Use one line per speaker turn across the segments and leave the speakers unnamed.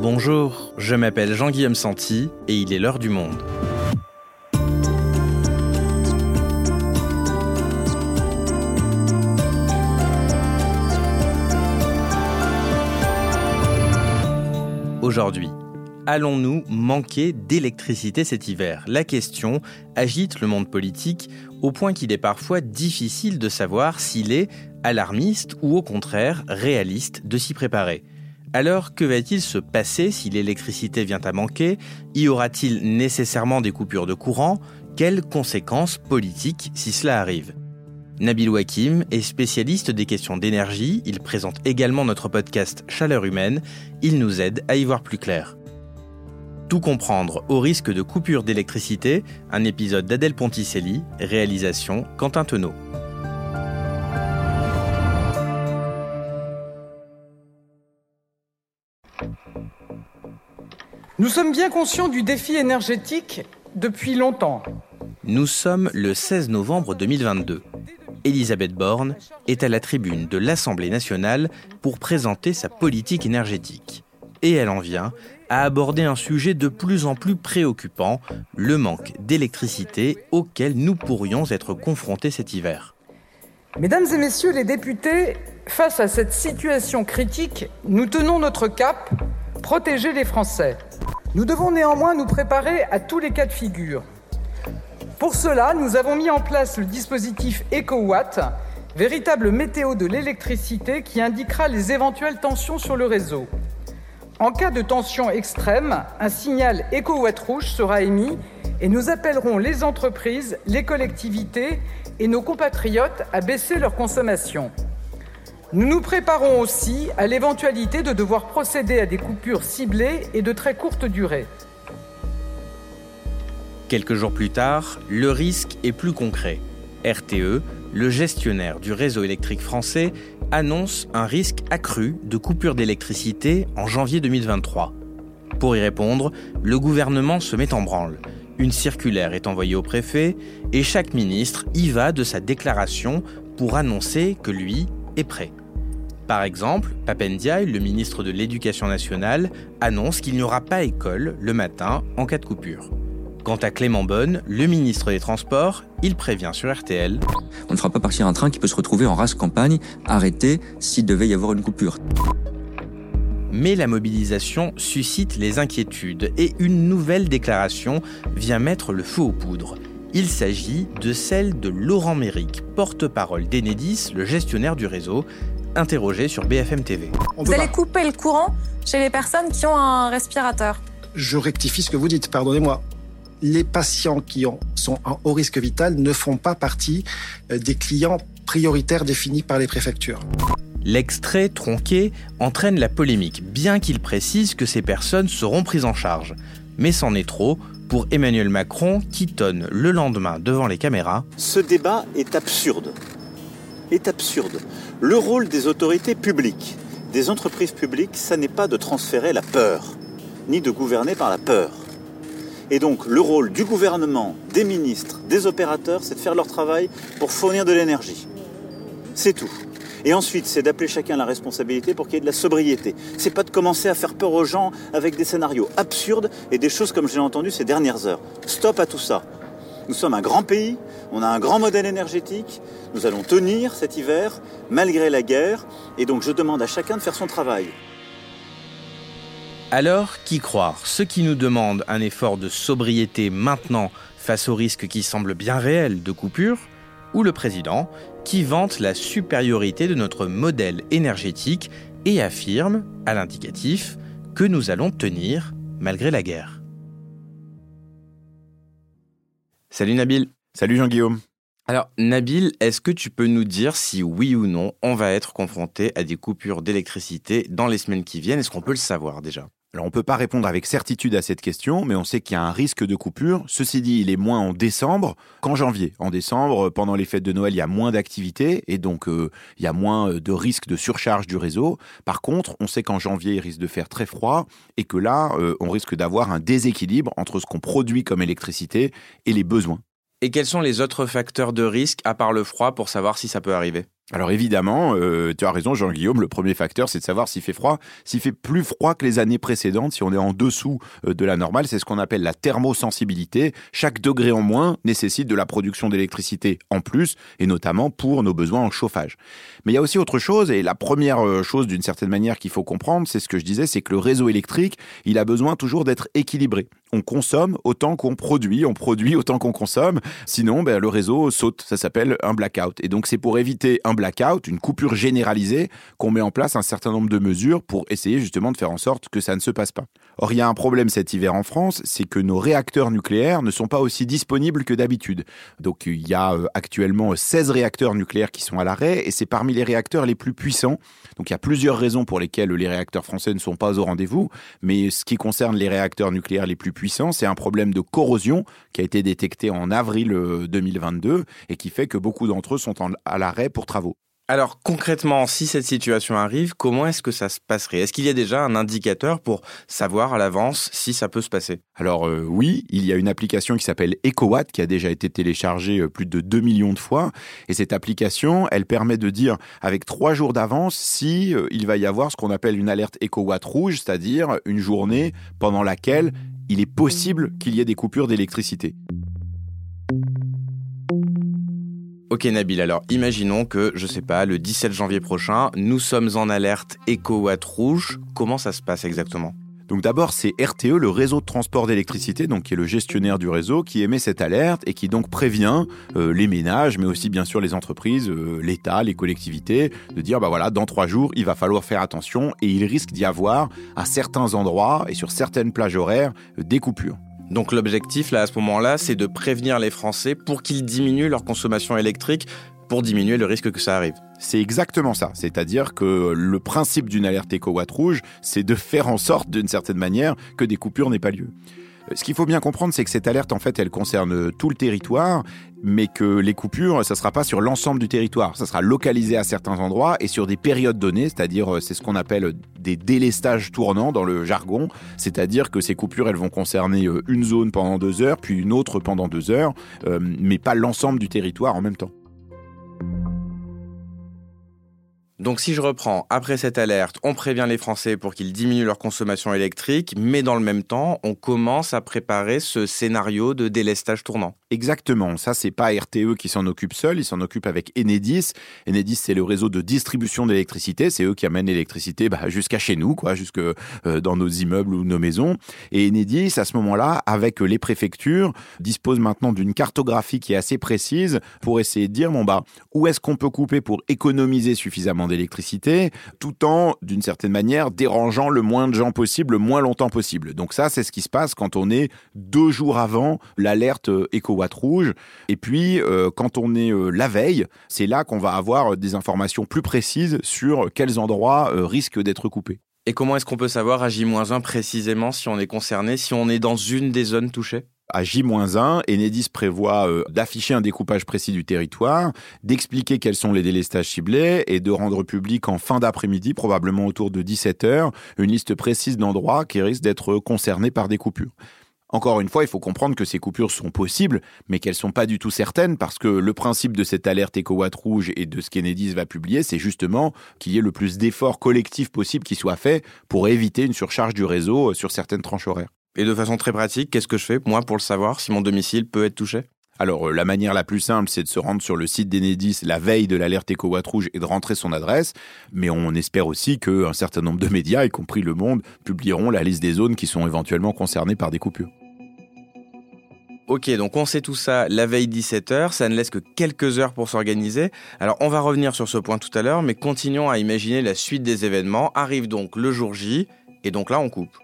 Bonjour, je m'appelle Jean-Guillaume Santi et il est l'heure du monde. Aujourd'hui, allons-nous manquer d'électricité cet hiver? La question agite le monde politique au point qu'il est parfois difficile de savoir s'il est alarmiste ou au contraire réaliste de s'y préparer. Alors, que va-t-il se passer si l'électricité vient à manquer? Y aura-t-il nécessairement des coupures de courant? Quelles conséquences politiques si cela arrive? Nabil Wakim est spécialiste des questions d'énergie, il présente également notre podcast Chaleur humaine, il nous aide à y voir plus clair. Tout comprendre au risque de coupure d'électricité, un épisode d'Adèle Ponticelli, réalisation Quentin Tenot.
Nous sommes bien conscients du défi énergétique depuis longtemps.
Nous sommes le 16 novembre 2022. Elisabeth Borne est à la tribune de l'Assemblée nationale pour présenter sa politique énergétique. Et elle en vient à aborder un sujet de plus en plus préoccupant, le manque d'électricité auquel nous pourrions être confrontés cet hiver.
Mesdames et messieurs les députés, face à cette situation critique, nous tenons notre cap, protéger les Français. Nous devons néanmoins nous préparer à tous les cas de figure. Pour cela, nous avons mis en place le dispositif EcoWatt, véritable météo de l'électricité qui indiquera les éventuelles tensions sur le réseau. En cas de tension extrême, un signal EcoWatt rouge sera émis et nous appellerons les entreprises, les collectivités et nos compatriotes à baisser leur consommation. Nous nous préparons aussi à l'éventualité de devoir procéder à des coupures ciblées et de très courte durée.
Quelques jours plus tard, le risque est plus concret. RTE, le gestionnaire du réseau électrique français, annonce un risque accru de coupure d'électricité en janvier 2023. Pour y répondre, le gouvernement se met en branle. Une circulaire est envoyée au préfet et chaque ministre y va de sa déclaration pour annoncer que lui est prêt. Par exemple, Papendiaï, le ministre de l'Éducation nationale, annonce qu'il n'y aura pas école le matin en cas de coupure. Quant à Clément Bonne, le ministre des Transports, il prévient sur RTL.
On ne fera pas partir un train qui peut se retrouver en race campagne, arrêté s'il devait y avoir une coupure.
Mais la mobilisation suscite les inquiétudes et une nouvelle déclaration vient mettre le feu aux poudres. Il s'agit de celle de Laurent Méric, porte-parole d'Enedis, le gestionnaire du réseau, interrogé sur BFM TV.
Vous allez couper le courant chez les personnes qui ont un respirateur.
Je rectifie ce que vous dites, pardonnez-moi. Les patients qui sont en haut risque vital ne font pas partie euh, des clients prioritaires définis par les préfectures.
L'extrait tronqué entraîne la polémique, bien qu'il précise que ces personnes seront prises en charge. Mais c'en est trop pour Emmanuel Macron qui tonne le lendemain devant les caméras.
Ce débat est absurde. Est absurde. Le rôle des autorités publiques, des entreprises publiques, ça n'est pas de transférer la peur, ni de gouverner par la peur. Et donc le rôle du gouvernement, des ministres, des opérateurs, c'est de faire leur travail pour fournir de l'énergie. C'est tout. Et ensuite, c'est d'appeler chacun la responsabilité pour qu'il y ait de la sobriété. C'est pas de commencer à faire peur aux gens avec des scénarios absurdes et des choses comme j'ai entendu ces dernières heures. Stop à tout ça. Nous sommes un grand pays, on a un grand modèle énergétique, nous allons tenir cet hiver malgré la guerre, et donc je demande à chacun de faire son travail.
Alors, qui croire? Ceux qui nous demandent un effort de sobriété maintenant face au risque qui semble bien réel de coupure Ou le président qui vante la supériorité de notre modèle énergétique et affirme, à l'indicatif, que nous allons tenir malgré la guerre Salut Nabil.
Salut Jean-Guillaume.
Alors Nabil, est-ce que tu peux nous dire si oui ou non on va être confronté à des coupures d'électricité dans les semaines qui viennent? Est-ce qu'on peut le savoir déjà?
On ne peut pas répondre avec certitude à cette question, mais on sait qu'il y a un risque de coupure. Ceci dit, il est moins en décembre qu'en janvier. En décembre, pendant les fêtes de Noël, il y a moins d'activité et donc euh, il y a moins euh, de risque de surcharge du réseau. Par contre, on sait qu'en janvier, il risque de faire très froid et que là, euh, on risque d'avoir un déséquilibre entre ce qu'on produit comme électricité et les besoins.
Et quels sont les autres facteurs de risque à part le froid pour savoir si ça peut arriver?
Alors évidemment, euh, tu as raison Jean-Guillaume, le premier facteur c'est de savoir s'il fait froid. S'il fait plus froid que les années précédentes, si on est en dessous euh, de la normale, c'est ce qu'on appelle la thermosensibilité. Chaque degré en moins nécessite de la production d'électricité en plus, et notamment pour nos besoins en chauffage. Mais il y a aussi autre chose, et la première euh, chose d'une certaine manière qu'il faut comprendre, c'est ce que je disais, c'est que le réseau électrique, il a besoin toujours d'être équilibré. On consomme autant qu'on produit, on produit autant qu'on consomme, sinon ben, le réseau saute, ça s'appelle un blackout. Et donc c'est pour éviter un blackout, une coupure généralisée, qu'on met en place un certain nombre de mesures pour essayer justement de faire en sorte que ça ne se passe pas. Or, il y a un problème cet hiver en France, c'est que nos réacteurs nucléaires ne sont pas aussi disponibles que d'habitude. Donc, il y a euh, actuellement 16 réacteurs nucléaires qui sont à l'arrêt et c'est parmi les réacteurs les plus puissants. Donc, il y a plusieurs raisons pour lesquelles les réacteurs français ne sont pas au rendez-vous. Mais ce qui concerne les réacteurs nucléaires les plus puissants, c'est un problème de corrosion qui a été détecté en avril 2022 euh, et qui fait que beaucoup d'entre eux sont à l'arrêt pour travaux.
Alors concrètement, si cette situation arrive, comment est-ce que ça se passerait? Est-ce qu'il y a déjà un indicateur pour savoir à l'avance si ça peut se passer?
Alors euh, oui, il y a une application qui s'appelle EcoWatt qui a déjà été téléchargée euh, plus de 2 millions de fois. Et cette application, elle permet de dire avec trois jours d'avance si euh, il va y avoir ce qu'on appelle une alerte EcoWatt rouge, c'est-à-dire une journée pendant laquelle il est possible qu'il y ait des coupures d'électricité.
Ok Nabil, alors imaginons que, je sais pas, le 17 janvier prochain, nous sommes en alerte éco-watt rouge. Comment ça se passe exactement?
Donc d'abord, c'est RTE, le réseau de transport d'électricité, donc qui est le gestionnaire du réseau, qui émet cette alerte et qui donc prévient euh, les ménages, mais aussi bien sûr les entreprises, euh, l'État, les collectivités, de dire bah voilà, dans trois jours, il va falloir faire attention et il risque d'y avoir à certains endroits et sur certaines plages horaires des coupures.
Donc l'objectif, là, à ce moment-là, c'est de prévenir les Français pour qu'ils diminuent leur consommation électrique pour diminuer le risque que ça arrive.
C'est exactement ça. C'est-à-dire que le principe d'une alerte éco-watt rouge, c'est de faire en sorte, d'une certaine manière, que des coupures n'aient pas lieu. Ce qu'il faut bien comprendre, c'est que cette alerte, en fait, elle concerne tout le territoire, mais que les coupures, ça ne sera pas sur l'ensemble du territoire. Ça sera localisé à certains endroits et sur des périodes données, c'est-à-dire, euh, c'est ce qu'on appelle des délestages tournants dans le jargon. C'est-à-dire que ces coupures, elles vont concerner euh, une zone pendant deux heures, puis une autre pendant deux heures, euh, mais pas l'ensemble du territoire en même temps.
Donc si je reprends, après cette alerte, on prévient les Français pour qu'ils diminuent leur consommation électrique, mais dans le même temps, on commence à préparer ce scénario de délestage tournant.
Exactement, ça c'est pas RTE qui s'en occupe seul, il s'en occupe avec Enedis. Enedis c'est le réseau de distribution d'électricité, c'est eux qui amènent l'électricité bah, jusqu'à chez nous, quoi, jusque euh, dans nos immeubles ou nos maisons. Et Enedis à ce moment-là, avec les préfectures, dispose maintenant d'une cartographie qui est assez précise pour essayer de dire bon bah où est-ce qu'on peut couper pour économiser suffisamment d'électricité, tout en, d'une certaine manière, dérangeant le moins de gens possible, le moins longtemps possible. Donc ça, c'est ce qui se passe quand on est deux jours avant l'alerte EcoWatt rouge. Et puis, euh, quand on est euh, la veille, c'est là qu'on va avoir des informations plus précises sur quels endroits euh, risquent d'être coupés.
Et comment est-ce qu'on peut savoir à J-1 précisément si on est concerné, si on est dans une des zones touchées?
À J-1, Enedis prévoit euh, d'afficher un découpage précis du territoire, d'expliquer quels sont les délestages ciblés et de rendre public en fin d'après-midi, probablement autour de 17h, une liste précise d'endroits qui risquent d'être concernés par des coupures. Encore une fois, il faut comprendre que ces coupures sont possibles, mais qu'elles sont pas du tout certaines parce que le principe de cette alerte EcoWatt rouge et de ce qu'Enedis va publier, c'est justement qu'il y ait le plus d'efforts collectifs possible qui soient faits pour éviter une surcharge du réseau sur certaines tranches horaires.
Et de façon très pratique, qu'est-ce que je fais, moi, pour le savoir, si mon domicile peut être touché?
Alors, euh, la manière la plus simple, c'est de se rendre sur le site d'Enedis la veille de l'alerte EcoWatt rouge et de rentrer son adresse. Mais on espère aussi qu'un certain nombre de médias, y compris Le Monde, publieront la liste des zones qui sont éventuellement concernées par des coupures.
Ok, donc on sait tout ça la veille 17h, ça ne laisse que quelques heures pour s'organiser. Alors on va revenir sur ce point tout à l'heure, mais continuons à imaginer la suite des événements. Arrive donc le jour J, et donc là on coupe.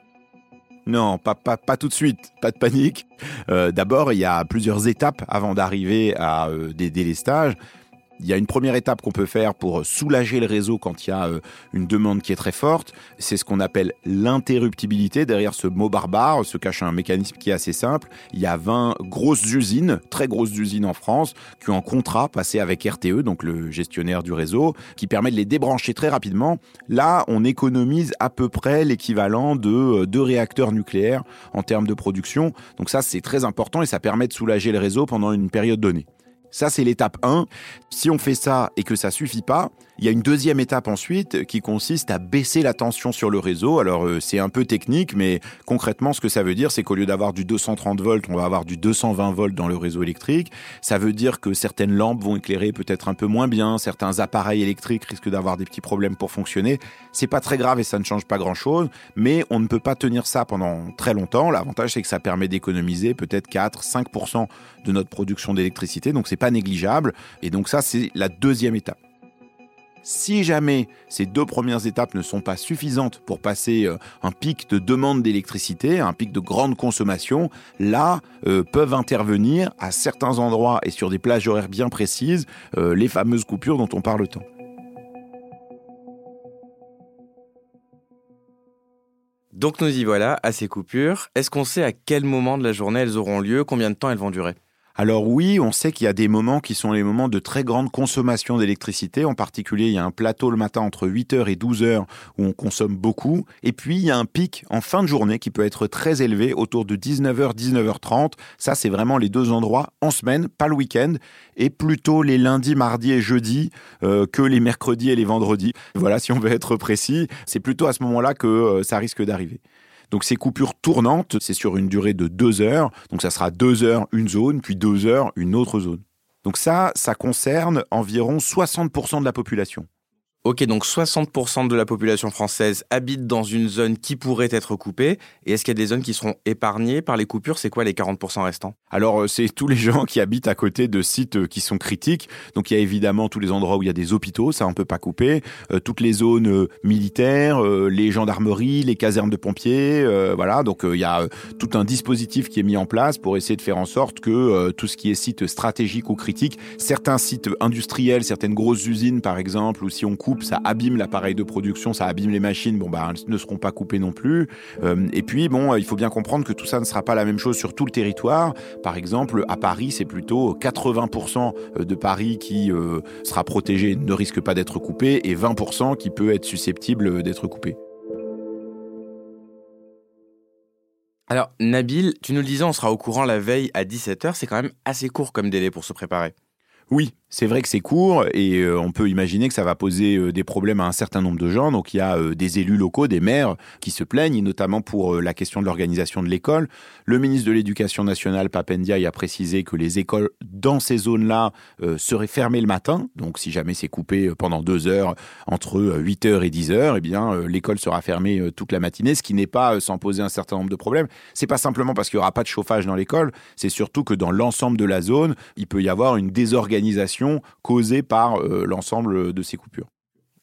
Non, pas, pas, pas tout de suite, pas de panique. Euh, d'abord, il y a plusieurs étapes avant d'arriver à euh, des délestages. Il y a une première étape qu'on peut faire pour soulager le réseau quand il y a euh, une demande qui est très forte. C'est ce qu'on appelle l'interruptibilité. Derrière ce mot barbare se cache un mécanisme qui est assez simple. Il y a 20 grosses usines, très grosses usines en France, qui ont un contrat passé avec RTE, donc le gestionnaire du réseau, qui permet de les débrancher très rapidement. Là, on économise à peu près l'équivalent de euh, deux réacteurs nucléaires en termes de production. Donc ça, c'est très important et ça permet de soulager le réseau pendant une période donnée. Ça, c'est l'étape 1. Si on fait ça et que ça suffit pas, il y a une deuxième étape ensuite qui consiste à baisser la tension sur le réseau. Alors euh, c'est un peu technique, mais concrètement ce que ça veut dire, c'est qu'au lieu d'avoir du 230 volts, on va avoir du 220 volts dans le réseau électrique. Ça veut dire que certaines lampes vont éclairer peut-être un peu moins bien, certains appareils électriques risquent d'avoir des petits problèmes pour fonctionner. C'est pas très grave et ça ne change pas grand-chose, mais on ne peut pas tenir ça pendant très longtemps. L'avantage c'est que ça permet d'économiser peut-être 4-5% de notre production d'électricité, donc c'est pas négligeable. Et donc ça c'est la deuxième étape. Si jamais ces deux premières étapes ne sont pas suffisantes pour passer euh, un pic de demande d'électricité, un pic de grande consommation, là euh, peuvent intervenir à certains endroits et sur des plages horaires bien précises euh, les fameuses coupures dont on parle tant.
Donc nous y voilà à ces coupures. Est-ce qu'on sait à quel moment de la journée elles auront lieu, combien de temps elles vont durer?
Alors oui, on sait qu'il y a des moments qui sont les moments de très grande consommation d'électricité. En particulier, il y a un plateau le matin entre 8h et 12h où on consomme beaucoup. Et puis, il y a un pic en fin de journée qui peut être très élevé autour de 19h, 19h30. Ça, c'est vraiment les deux endroits en semaine, pas le week-end, et plutôt les lundis, mardis et jeudis euh, que les mercredis et les vendredis. Voilà, si on veut être précis, c'est plutôt à ce moment-là que euh, ça risque d'arriver. Donc ces coupures tournantes, c'est sur une durée de deux heures. Donc ça sera deux heures une zone, puis deux heures une autre zone. Donc ça, ça concerne environ 60% de la population.
Ok, donc 60% de la population française habite dans une zone qui pourrait être coupée. Et est-ce qu'il y a des zones qui seront épargnées par les coupures? C'est quoi les 40% restants?
Alors, euh, c'est tous les gens qui habitent à côté de sites euh, qui sont critiques. Donc, il y a évidemment tous les endroits où il y a des hôpitaux, ça on peut pas couper. Euh, toutes les zones militaires, les gendarmeries, les casernes de pompiers, voilà. Donc, il y a tout un dispositif qui est mis en place pour essayer de faire en sorte que tout ce qui est site stratégique ou critique, certains sites industriels, certaines grosses usines par exemple, ou si on coupe ça abîme l'appareil de production, ça abîme les machines, bon bah elles ne seront pas coupées non plus. Euh, et puis bon, il faut bien comprendre que tout ça ne sera pas la même chose sur tout le territoire. Par exemple, à Paris, c'est plutôt 80% de Paris qui euh, sera protégé, ne risque pas d'être coupé, et 20% qui peut être susceptible d'être coupé.
Alors, Nabil, tu nous le disais, on sera au courant la veille à 17h. C'est quand même assez court comme délai pour se préparer.
Oui, c'est vrai que c'est court et euh, on peut imaginer que ça va poser euh, des problèmes à un certain nombre de gens. Donc il y a euh, des élus locaux, des maires qui se plaignent, notamment pour la question de l'organisation de l'école. Le ministre de l'Éducation nationale, Papendia, a précisé que les écoles dans ces zones-là seraient fermées le matin. Donc si jamais c'est coupé pendant deux heures entre 8 heures et 10 heures, eh bien l'école sera fermée toute la matinée, ce qui n'est pas sans poser un certain nombre de problèmes. C'est pas simplement parce qu'il y aura pas de chauffage dans l'école, c'est surtout que dans l'ensemble de la zone, il peut y avoir une désorganisation causée par euh, l'ensemble de ces coupures.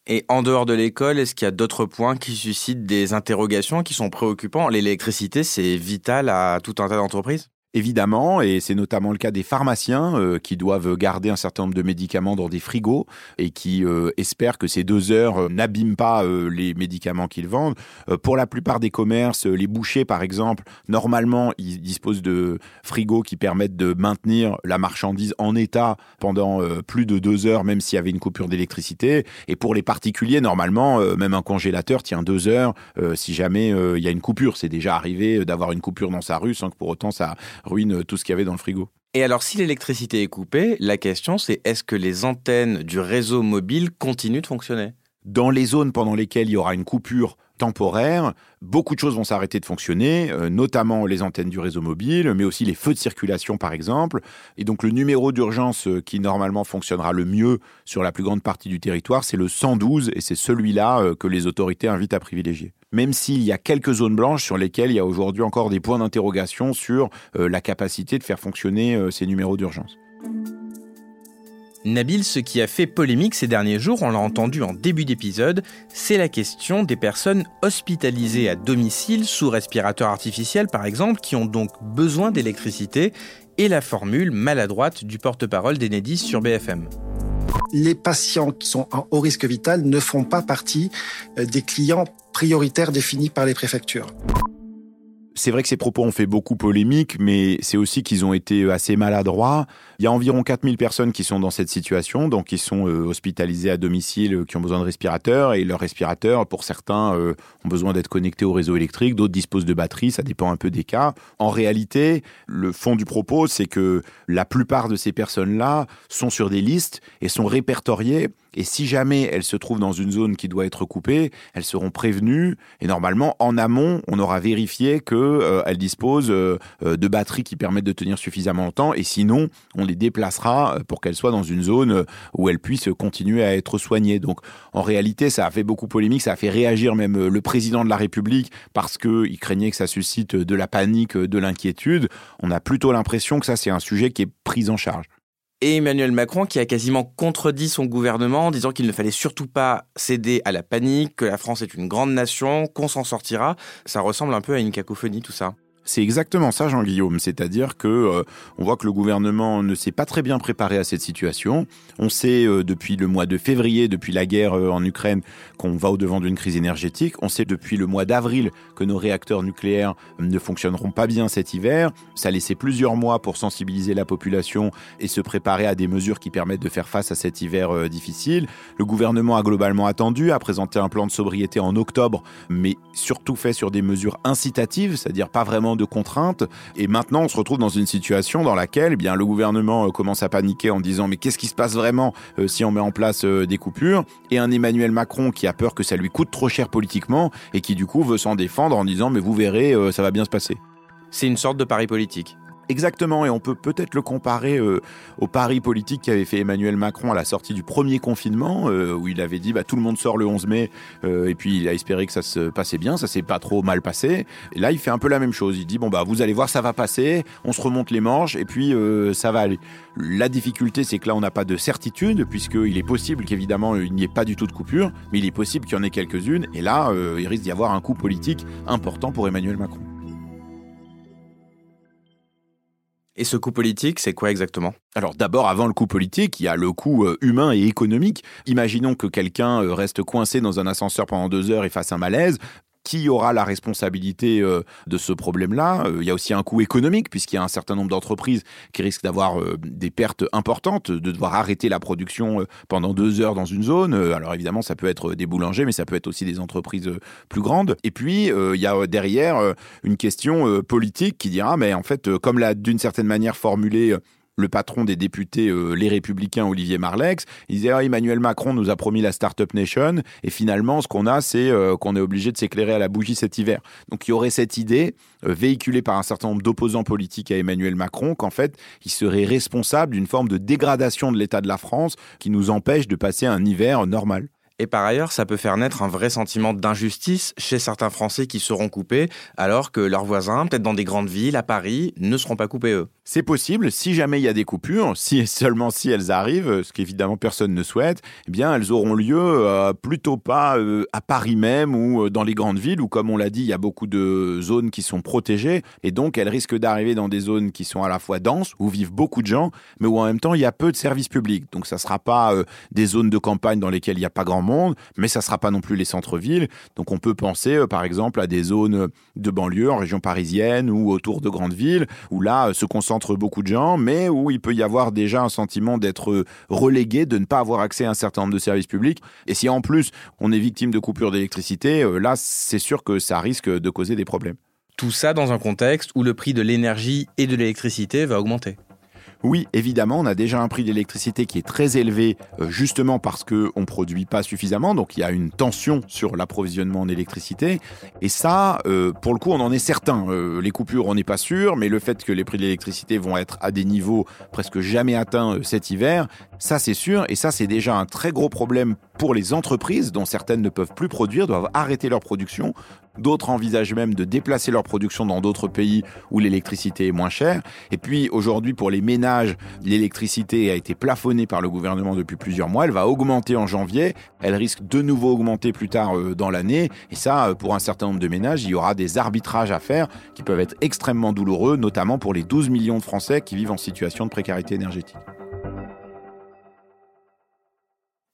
Et en dehors de l'école, est-ce qu'il y a d'autres points qui suscitent des interrogations, qui sont préoccupants? L'électricité, c'est vital à tout un tas d'entreprises?
Évidemment, et c'est notamment le cas des pharmaciens euh, qui doivent garder un certain nombre de médicaments dans des frigos et qui euh, espèrent que ces deux heures euh, n'abîment pas les médicaments qu'ils vendent. pour la plupart des commerces, les bouchers par exemple, normalement, ils disposent de frigos qui permettent de maintenir la marchandise en état pendant plus de deux heures, même s'il y avait une coupure d'électricité. Et pour les particuliers, normalement, même un congélateur tient deux heures si jamais il y a une coupure. C'est déjà arrivé d'avoir une coupure dans sa rue sans que pour autant ça ruine tout ce qu'il y avait dans le frigo.
Et alors, si l'électricité est coupée, la question c'est est-ce que les antennes du réseau mobile continuent de fonctionner?
Dans les zones pendant lesquelles il y aura une coupure temporaire, beaucoup de choses vont s'arrêter de fonctionner, euh, notamment les antennes du réseau mobile, mais aussi les feux de circulation par exemple. Et donc le numéro d'urgence euh, qui normalement fonctionnera le mieux sur la plus grande partie du territoire, c'est le 112 et c'est celui-là euh, que les autorités invitent à privilégier même s'il y a quelques zones blanches sur lesquelles il y a aujourd'hui encore des points d'interrogation sur euh, la capacité de faire fonctionner euh, ces numéros d'urgence.
Nabil, ce qui a fait polémique ces derniers jours, on l'a entendu en début d'épisode, c'est la question des personnes hospitalisées à domicile sous respirateur artificiel par exemple, qui ont donc besoin d'électricité, et la formule maladroite du porte-parole d'Enedis sur BFM
les patients qui sont en haut risque vital ne font pas partie euh, des clients prioritaires définis par les préfectures.
C'est vrai que ces propos ont fait beaucoup polémique, mais c'est aussi qu'ils ont été assez maladroits. Il y a environ 4000 personnes qui sont dans cette situation, donc qui sont euh, hospitalisées à domicile, euh, qui ont besoin de respirateurs, et leurs respirateurs, pour certains, euh, ont besoin d'être connectés au réseau électrique, d'autres disposent de batteries, ça dépend un peu des cas. En réalité, le fond du propos, c'est que la plupart de ces personnes-là sont sur des listes et sont répertoriées et si jamais elles se trouvent dans une zone qui doit être coupée, elles seront prévenues. Et normalement, en amont, on aura vérifié qu'elles euh, disposent euh, euh, de batteries qui permettent de tenir suffisamment longtemps. Et sinon, on les déplacera pour qu'elles soient dans une zone où elles puissent continuer à être soignées. Donc, en réalité, ça a fait beaucoup polémique. Ça a fait réagir même le président de la République parce qu'il craignait que ça suscite de la panique, de l'inquiétude. On a plutôt l'impression que ça, c'est un sujet qui est pris en charge
et Emmanuel Macron qui a quasiment contredit son gouvernement en disant qu'il ne fallait surtout pas céder à la panique, que la France est une grande nation, qu'on s'en sortira. Ça ressemble un peu à une cacophonie tout ça.
C'est exactement ça, Jean-Guillaume. C'est-à-dire que euh, on voit que le gouvernement ne s'est pas très bien préparé à cette situation. On sait euh, depuis le mois de février, depuis la guerre euh, en Ukraine, qu'on va au devant d'une crise énergétique. On sait depuis le mois d'avril que nos réacteurs nucléaires ne fonctionneront pas bien cet hiver. Ça a laissé plusieurs mois pour sensibiliser la population et se préparer à des mesures qui permettent de faire face à cet hiver difficile. Le gouvernement a globalement attendu, a présenté un plan de sobriété en octobre, mais surtout fait sur des mesures incitatives, c'est-à-dire pas vraiment de contraintes. Et maintenant, on se retrouve dans une situation dans laquelle eh bien, le gouvernement euh, commence à paniquer en disant mais qu'est-ce qui se passe vraiment euh, si on met en place euh, des coupures? Et un Emmanuel Macron qui a peur que ça lui coûte trop cher politiquement et qui du coup veut s'en défendre en disant mais vous verrez, ça va bien se passer.
C'est une sorte de pari politique.
Exactement, et on peut peut-être le comparer euh, au pari politique qu'avait fait Emmanuel Macron à la sortie du premier confinement, euh, où il avait dit bah, tout le monde sort le 11 mai, euh, et puis il a espéré que ça se passait bien, ça s'est pas trop mal passé. Là, il fait un peu la même chose. Il dit bon bah vous allez voir, ça va passer, on se remonte les manches, et puis ça va aller. La difficulté, c'est que là, on n'a pas de certitude, puisqu'il est possible qu'évidemment il n'y ait pas du tout de coupure, mais il est possible qu'il y en ait quelques-unes, et là, il risque d'y avoir un coup politique important pour Emmanuel Macron.
Et ce coût politique, c'est quoi exactement?
Alors d'abord, avant le coût politique, il y a le coût euh, humain et économique. Imaginons que quelqu'un euh, reste coincé dans un ascenseur pendant deux heures et fasse un malaise qui aura la responsabilité euh, de ce problème-là euh, Il y a aussi un coût économique, puisqu'il y a un certain nombre d'entreprises qui risquent d'avoir euh, des pertes importantes, de devoir arrêter la production pendant deux heures dans une zone. Alors évidemment, ça peut être des boulangers, mais ça peut être aussi des entreprises plus grandes. Et puis, il y a derrière une question politique qui dira, mais en fait, comme l'a d'une certaine manière formulé le patron des députés euh, Les Républicains, Olivier Marlex. Il disait ah, Emmanuel Macron nous a promis la Startup Nation, et finalement, ce qu'on a, c'est euh, qu'on est obligé de s'éclairer à la bougie cet hiver. Donc, il y aurait cette idée euh, véhiculée par un certain nombre d'opposants politiques à Emmanuel Macron qu'en fait, il serait responsable d'une forme de dégradation de l'état de la France qui nous empêche de passer un hiver normal.
Et par ailleurs, ça peut faire naître un vrai sentiment d'injustice chez certains Français qui seront coupés, alors que leurs voisins, peut-être dans des grandes villes, à Paris, ne seront pas coupés eux.
C'est possible, si jamais il y a des coupures, si et seulement si elles arrivent, ce qu'évidemment personne ne souhaite, eh bien elles auront lieu euh, plutôt pas euh, à Paris même ou euh, dans les grandes villes où, comme on l'a dit, il y a beaucoup de zones qui sont protégées et donc elles risquent d'arriver dans des zones qui sont à la fois denses, où vivent beaucoup de gens, mais où en même temps il y a peu de services publics. Donc ça ne sera pas des zones de campagne dans lesquelles il n'y a pas grand monde mais ça ne sera pas non plus les centres-villes. Donc on peut penser par exemple à des zones de banlieue en région parisienne ou autour de grandes villes, où là se concentrent beaucoup de gens, mais où il peut y avoir déjà un sentiment d'être euh, relégué, de ne pas avoir accès à un certain nombre de services publics. Et si en plus on est victime de coupures d'électricité, là c'est sûr que ça risque de causer des problèmes.
Tout ça dans un contexte où le prix de l'énergie et de l'électricité va augmenter.
Oui, évidemment, on a déjà un prix d'électricité qui est très élevé, euh, justement parce qu'on ne produit pas suffisamment, donc il y a une tension sur l'approvisionnement en électricité. Et ça, euh, pour le coup, on en est certain. Euh, les coupures, on n'est pas sûr, mais le fait que les prix de l'électricité vont être à des niveaux presque jamais atteints cet hiver, ça c'est sûr, et ça c'est déjà un très gros problème pour les entreprises, dont certaines ne peuvent plus produire, doivent arrêter leur production. D'autres envisagent même de déplacer leur production dans d'autres pays où l'électricité est moins chère. Et puis aujourd'hui, pour les ménages, l'électricité a été plafonnée par le gouvernement depuis plusieurs mois. Elle va augmenter en janvier. Elle risque de nouveau augmenter plus tard euh, dans l'année. Et ça, euh, pour un certain nombre de ménages, il y aura des arbitrages à faire qui peuvent être extrêmement douloureux, notamment pour les 12 millions de Français qui vivent en situation de précarité énergétique.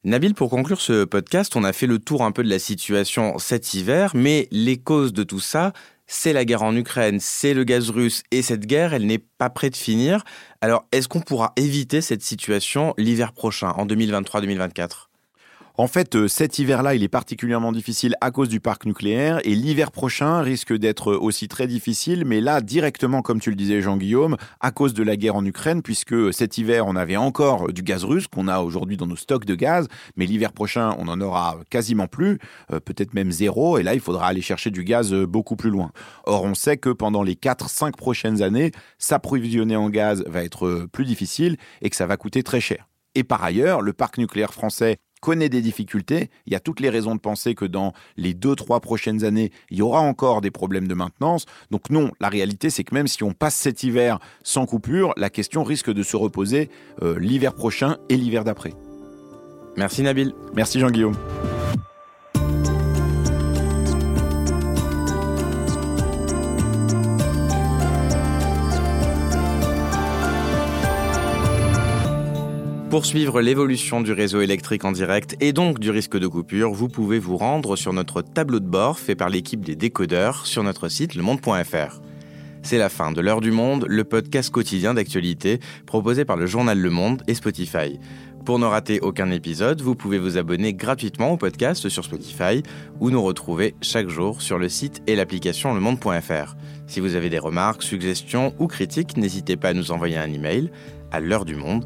Nabil, pour conclure ce podcast, on a fait le tour un peu de la situation cet hiver, mais les causes de tout ça, c'est la guerre en Ukraine, c'est le gaz russe, et cette guerre, elle n'est pas près de finir. Alors, est-ce qu'on pourra éviter cette situation l'hiver prochain, en 2023-2024
en fait, euh, cet hiver-là, il est particulièrement difficile à cause du parc nucléaire et l'hiver prochain risque d'être aussi très difficile, mais là, directement, comme tu le disais, Jean-Guillaume, à cause de la guerre en Ukraine, puisque cet hiver, on avait encore du gaz russe qu'on a aujourd'hui dans nos stocks de gaz, mais l'hiver prochain, on en aura quasiment plus, euh, peut-être même zéro, et là, il faudra aller chercher du gaz euh, beaucoup plus loin. Or, on sait que pendant les 4-5 prochaines années, s'approvisionner en gaz va être plus difficile et que ça va coûter très cher. Et par ailleurs, le parc nucléaire français connaît des difficultés. Il y a toutes les raisons de penser que dans les deux, trois prochaines années, il y aura encore des problèmes de maintenance. Donc non, la réalité, c'est que même si on passe cet hiver sans coupure, la question risque de se reposer euh, l'hiver prochain et l'hiver d'après.
Merci Nabil.
Merci Jean-Guillaume.
Pour suivre l'évolution du réseau électrique en direct et donc du risque de coupure, vous pouvez vous rendre sur notre tableau de bord fait par l'équipe des décodeurs sur notre site lemonde.fr. C'est la fin de l'heure du monde, le podcast quotidien d'actualité proposé par le journal Le Monde et Spotify. Pour ne rater aucun épisode, vous pouvez vous abonner gratuitement au podcast sur Spotify ou nous retrouver chaque jour sur le site et l'application lemonde.fr. Si vous avez des remarques, suggestions ou critiques, n'hésitez pas à nous envoyer un email à l'heure du monde